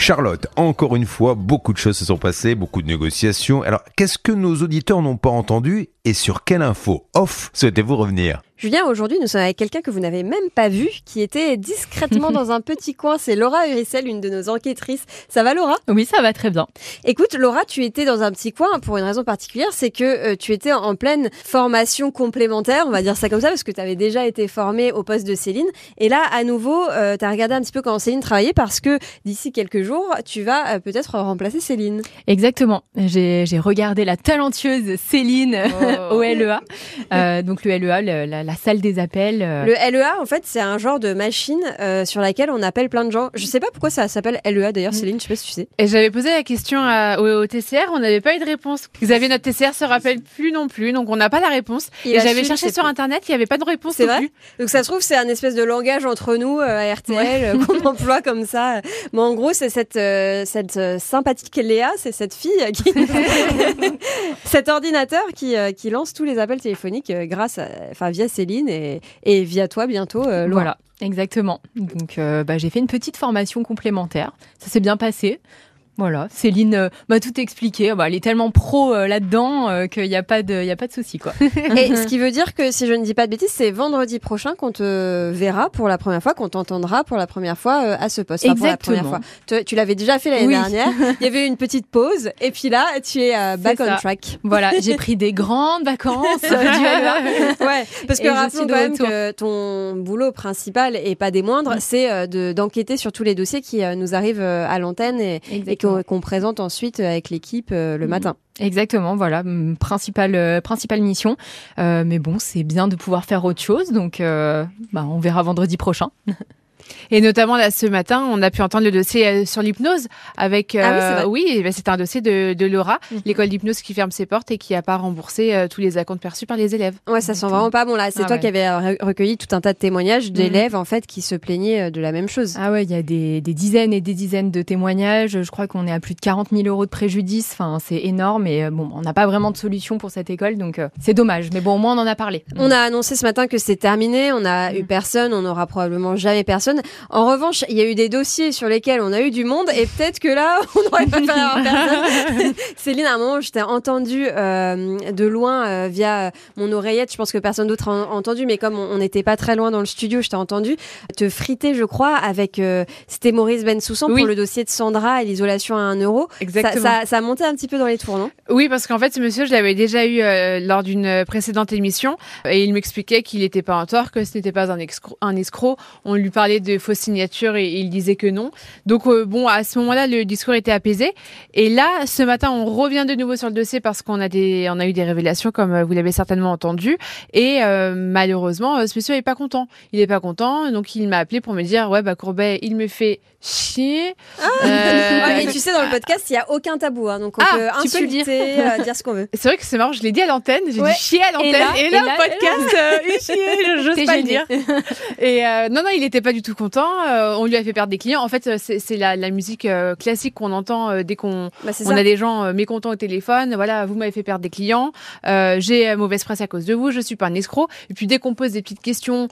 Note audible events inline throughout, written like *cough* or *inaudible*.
Charlotte, encore une fois, beaucoup de choses se sont passées, beaucoup de négociations. Alors, qu'est-ce que nos auditeurs n'ont pas entendu et sur quelle info off souhaitez-vous revenir? Julien, aujourd'hui, nous sommes avec quelqu'un que vous n'avez même pas vu, qui était discrètement dans un petit coin. C'est Laura Uricel, une de nos enquêtrices. Ça va, Laura? Oui, ça va très bien. Écoute, Laura, tu étais dans un petit coin pour une raison particulière, c'est que euh, tu étais en pleine formation complémentaire, on va dire ça comme ça, parce que tu avais déjà été formée au poste de Céline. Et là, à nouveau, euh, tu as regardé un petit peu comment Céline travaillait, parce que d'ici quelques jours, tu vas euh, peut-être remplacer Céline. Exactement. J'ai regardé la talentueuse Céline oh. *laughs* au LEA. donc le LEA, la la salle des appels. Euh. Le LEA, en fait, c'est un genre de machine euh, sur laquelle on appelle plein de gens. Je sais pas pourquoi ça s'appelle LEA d'ailleurs, mm. Céline, je sais pas si tu sais. Et j'avais posé la question au, TCR, on n'avait pas eu de réponse. Xavier, notre TCR, se rappelle plus non plus, donc on n'a pas la réponse. et j'avais cherché sur internet, il n'y avait pas de réponse. C'est vrai. Donc ça se trouve, c'est un espèce de langage entre nous euh, à RTL qu'on *laughs* emploie comme ça. Mais en gros, c'est cette, cette sympathique Léa, c'est cette fille qui. *laughs* *laughs* cet ordinateur qui, qui lance tous les appels téléphoniques grâce à, enfin, via Céline et, et via toi bientôt, euh, Laura. Voilà. Exactement. Donc, euh, bah, j'ai fait une petite formation complémentaire. Ça s'est bien passé. Voilà, Céline euh, m'a tout expliqué. Bah, elle est tellement pro euh, là-dedans euh, qu'il n'y a pas de, il a pas de souci quoi. *laughs* Et ce *laughs* qui veut dire que si je ne dis pas de bêtises, c'est vendredi prochain qu'on te verra pour la première fois, qu'on t'entendra pour la première fois à ce poste. Exactement. Pour la fois. Tu, l'avais déjà fait l'année dernière. Il y avait une petite pause et puis là, tu es back on track. Voilà, j'ai *laughs* pris des grandes vacances du Ouais, parce que rappelons quand même que ton boulot principal et pas des moindres, c'est d'enquêter sur tous les dossiers qui nous arrivent à l'antenne et, et qu'on présente ensuite avec l'équipe euh, le mm. matin. Exactement, voilà, principale, euh, principale mission. Euh, mais bon, c'est bien de pouvoir faire autre chose, donc bah, on verra vendredi prochain. *laughs* Et notamment là ce matin, on a pu entendre le dossier euh, sur l'hypnose avec ah oui, euh, bah, c'est un dossier de, de Laura, mhm. l'école d'hypnose qui ferme ses portes et qui a pas remboursé euh, tous les acomptes perçus par les élèves. Ouais, ça sent vraiment pas bon là. C'est ah toi qui avais recueilli tout un tas de témoignages mhm. d'élèves en fait qui se plaignaient de la même chose. Ah ouais, il y a des, des, dizaines et des dizaines de témoignages. Je crois qu'on est à plus de 40 000 euros de préjudice. Enfin, c'est énorme et bon, on n'a pas vraiment de solution pour cette école, donc c'est dommage. Mais bon, au moins on en a parlé. On a annoncé ce matin que c'est terminé. On a eu personne. On n'aura probablement jamais personne. En revanche, il y a eu des dossiers sur lesquels on a eu du monde et peut-être que là, *laughs* on n'aurait pas fait avoir personne. *laughs* Céline, à un moment, je t'ai entendu euh, de loin euh, via mon oreillette. Je pense que personne d'autre a entendu, mais comme on n'était pas très loin dans le studio, je t'ai entendu te friter, je crois, avec euh, c'était Maurice Bensoussan pour le dossier de Sandra et l'isolation à 1 euro. Exactement. Ça, ça, a monté un petit peu dans les tours, non? Oui, parce qu'en fait, ce monsieur, je l'avais déjà eu lors d'une précédente émission et il m'expliquait qu'il n'était pas en tort, que ce n'était pas un, un escroc. On lui parlait de faux signature et il disait que non. Donc euh, bon, à ce moment-là, le discours était apaisé. Et là, ce matin, on revient de nouveau sur le dossier parce qu'on a des, on a eu des révélations comme euh, vous l'avez certainement entendu. Et euh, malheureusement, ce monsieur est pas content. Il est pas content, donc il m'a appelé pour me dire ouais bah Courbet, il me fait chier. Ah. *laughs* et tu sais, dans le podcast, il y a aucun tabou, hein, donc on ah, peut insulter, dire. dire ce qu'on veut. *laughs* C'est vrai que c'est marrant. Je l'ai dit à l'antenne. J'ai dit chier à l'antenne. Et là, le podcast, *laughs* il chier. J'ose pas le dire. Et non, non, il était pas du tout content. on lui a fait perdre des clients. En fait, euh, c'est la, la, musique euh, classique qu'on entend euh, dès qu'on bah, on a des gens mécontents au téléphone. Voilà, vous m'avez fait perdre des clients. J'ai mauvaise presse à cause de vous. Je suis pas un escroc. Et puis dès qu'on pose des petites questions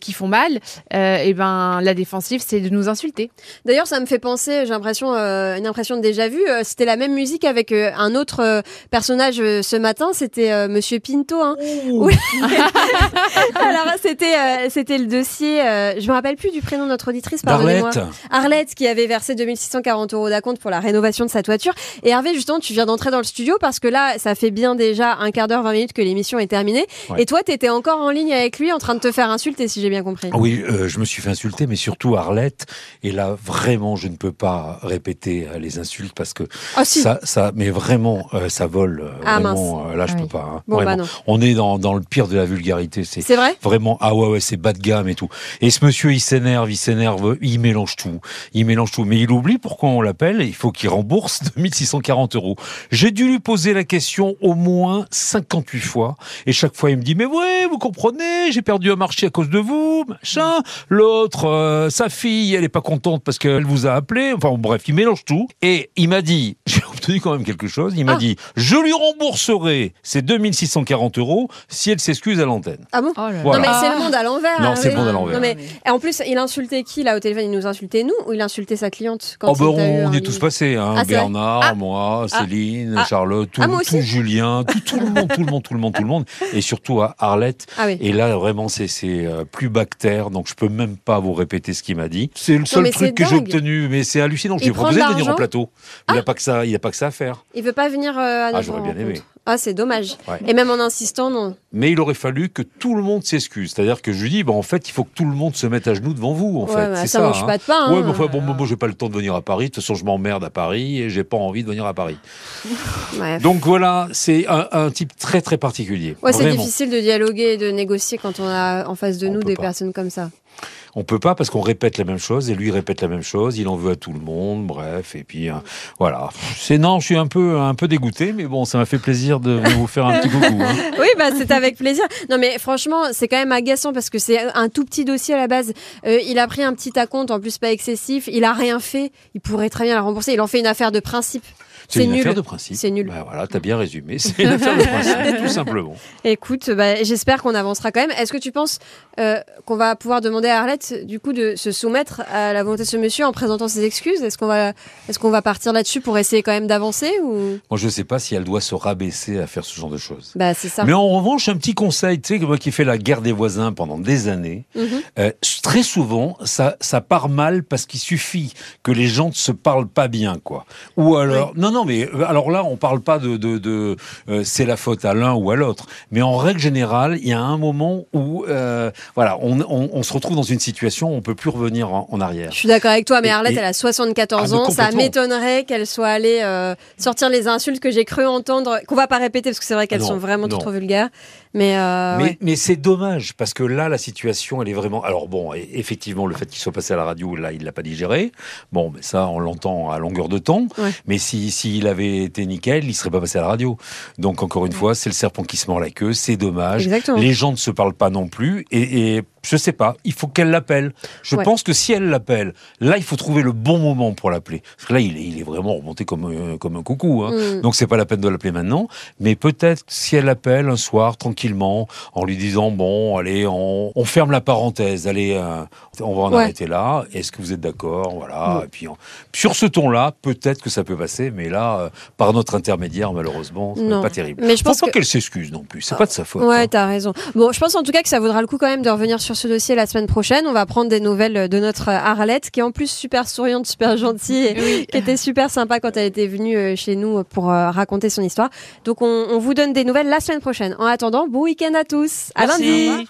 qui font mal, et eh ben la défensive, c'est de nous insulter. D'ailleurs, ça me fait penser, j'ai l'impression, une impression de déjà vu. C'était la même musique avec un autre personnage ce matin. C'était Monsieur Pinto. Hein. Oui. *laughs* Alors c'était c'était le dossier. je me rappelle plus du prénom de notre auditrice, pardonnez-moi. Arlette. qui avait versé 2640 euros d'acompte pour la rénovation de sa toiture. Et Hervé, justement, tu viens d'entrer dans le studio parce que là, ça fait bien déjà un quart d'heure, 20 minutes que l'émission est terminée. Et toi, tu étais encore en ligne avec lui en train de te faire insulter, si j'ai bien compris. Oui, euh, je me suis fait insulter, mais surtout Arlette. Et là, vraiment, je ne peux pas répéter euh, les insultes parce que ah, ça, ça, mais vraiment, euh, ça vole. ah, vraiment, là, je peux pas. Hein. Bon, bah On est dans, dans le pire de la vulgarité. C'est vrai? Vraiment, ah ouais, ouais, c'est bas de gamme et tout. Et ce monsieur, il s'énerve, il s'énerve, il mélange tout. Il mélange tout. Mais il oublie pourquoi on l'appelle. Il faut qu'il rembourse 2640 euros. J'ai dû lui poser la question au moins 58 fois. Et chaque fois, il me dit, mais ouais, vous comprenez, j'ai perdu un marché à cause de vous, machin. L'autre, euh, sa fille, elle est pas contente parce qu'elle vous a appelé. Enfin, bref, il mélange tout. Et il m'a dit, *laughs* j'ai obtenu quand même quelque chose. Il m'a Ah. dit, je lui rembourserai ces 2640 euros si elle s'excuse à l'antenne. Ah bon? Oh là là. Voilà. Non mais c'est le monde à l'envers. Non, hein, c'est oui. le monde à l'envers. Non, mais et en plus, il insultait qui là au téléphone? Il nous insultait nous ou il insultait sa cliente quand Oh on est tous passés, hein. Ah, Bernard, Ah. moi, Ah. Céline, Ah. Charlotte, tout, Ah, moi tout Julien, tout, tout le monde, tout le monde, tout le monde, tout le monde, et surtout à Arlette. Ah oui. Et là vraiment c'est euh, plus bactère, donc je peux même pas vous répéter ce qu'il m'a dit. C'est le seul truc que j'ai obtenu, mais c'est hallucinant. Je Il lui ai prend proposé de venir en l'argent plateau. Il a pas que ça, il a pas que ça à faire. Il veut pas venir euh, à notre j'aurais bien aimé. Ah c'est dommage. Ouais. Et même en insistant non. Mais il aurait fallu que tout le monde s'excuse. C'est-à-dire que je lui dis, bah, en fait, il faut que tout le monde se mette à genoux devant vous. En ouais, fait, bah, c'est ça, ça. mange hein. pas de pain. Ouais, hein. mais enfin, bon, moi, j'ai pas le temps de venir à Paris. De toute façon, je m'emmerde à Paris et j'ai pas envie de venir à Paris. *laughs* Donc voilà, c'est un, un type très très particulier. Ouais, c'est difficile de dialoguer et de négocier quand on a en face de On nous des pas. personnes comme ça. On peut pas parce qu'on répète la même chose et lui répète la même chose. Il en veut à tout le monde. Bref, et puis euh, voilà. C'est non, je suis un peu un peu dégoûté, mais bon, ça m'a fait plaisir de vous faire un petit coucou. hein. *laughs* Oui, bah c'est avec plaisir. Non, mais franchement, c'est quand même agaçant parce que c'est un tout petit dossier à la base. Euh, il a pris un petit acompte, en plus pas excessif. Il a rien fait. Il pourrait très bien la rembourser. Il en fait une affaire de principe. C'est une nul. affaire de principe. C'est nul. Bah, voilà, t'as bien résumé. C'est une *laughs* affaire de principe, tout simplement. Écoute, bah, j'espère qu'on avancera quand même. Est-ce que tu penses euh, qu'on va pouvoir demander à Arlette, du coup, de se soumettre à la volonté de ce monsieur en présentant ses excuses? Est-ce qu'on va, est-ce qu'on va partir là-dessus pour essayer quand même d'avancer ou? Moi, je sais pas si elle doit se rabaisser à faire ce genre de choses. Bah, c'est ça. Mais en revanche, un petit conseil, tu sais, moi qui fait la guerre des voisins pendant des années, Mhm. euh, très souvent, ça, ça part mal parce qu'il suffit que les gens ne se parlent pas bien, quoi. Ou alors, non, non, mais euh, alors là, on parle pas de, de, de euh, c'est la faute à l'un ou à l'autre, mais en règle générale, il y a un moment où, euh, voilà, on, on, on se retrouve dans une situation où on peut plus revenir en, en arrière. Je suis d'accord avec toi, mais Et- Arlette, et- elle a 74 Ah, ans. Ça m'étonnerait qu'elle soit allée euh, sortir les insultes que j'ai cru entendre, qu'on va pas répéter parce que c'est vrai qu'elles sont vraiment non. trop, vulgaires. Mais, euh, Mais, ouais. mais c'est dommage parce que là, la situation, elle est vraiment. Alors bon, effectivement, le fait qu'il soit passé à la radio, là, il l'a pas digéré. Bon, mais ça, on l'entend à longueur de temps. Ouais. Mais si s'il avait été nickel, il serait pas passé à la radio. Donc encore une fois, c'est le serpent qui se mord la queue. C'est dommage. Exactement. Les gens ne se parlent pas non plus. Et, et je sais pas. Il faut qu'elle l'appelle. Je Ouais. pense que si elle l'appelle, là, il faut trouver le bon moment pour l'appeler. Parce que là, il est, il est vraiment remonté comme euh, comme un coucou. Hein. Mm. Donc c'est pas la peine de l'appeler maintenant, mais peut-être si elle l'appelle un soir tranquillement, en lui disant bon, allez, on, on ferme la parenthèse, allez, euh, on va en Ouais. arrêter là. Est-ce que vous êtes d'accord, voilà. Mm. Et puis on- sur ce ton-là, peut-être que ça peut passer, mais là, euh, par notre intermédiaire, malheureusement, c'est pas terrible. Mais je pense pas que- qu'elle s'excuse non plus. C'est pas de sa faute. Ouais, hein. t'as raison. Bon, je pense en tout cas que ça vaudra le coup quand même de revenir sur ce dossier la semaine prochaine. On va prendre des nouvelles de notre Arlette, qui est en plus super souriante, super gentille, et *laughs* qui était super sympa quand elle était venue euh, chez nous pour euh, raconter son histoire. Donc on, on vous donne des nouvelles la semaine prochaine. En attendant, bon week-end à tous. À Merci. lundi.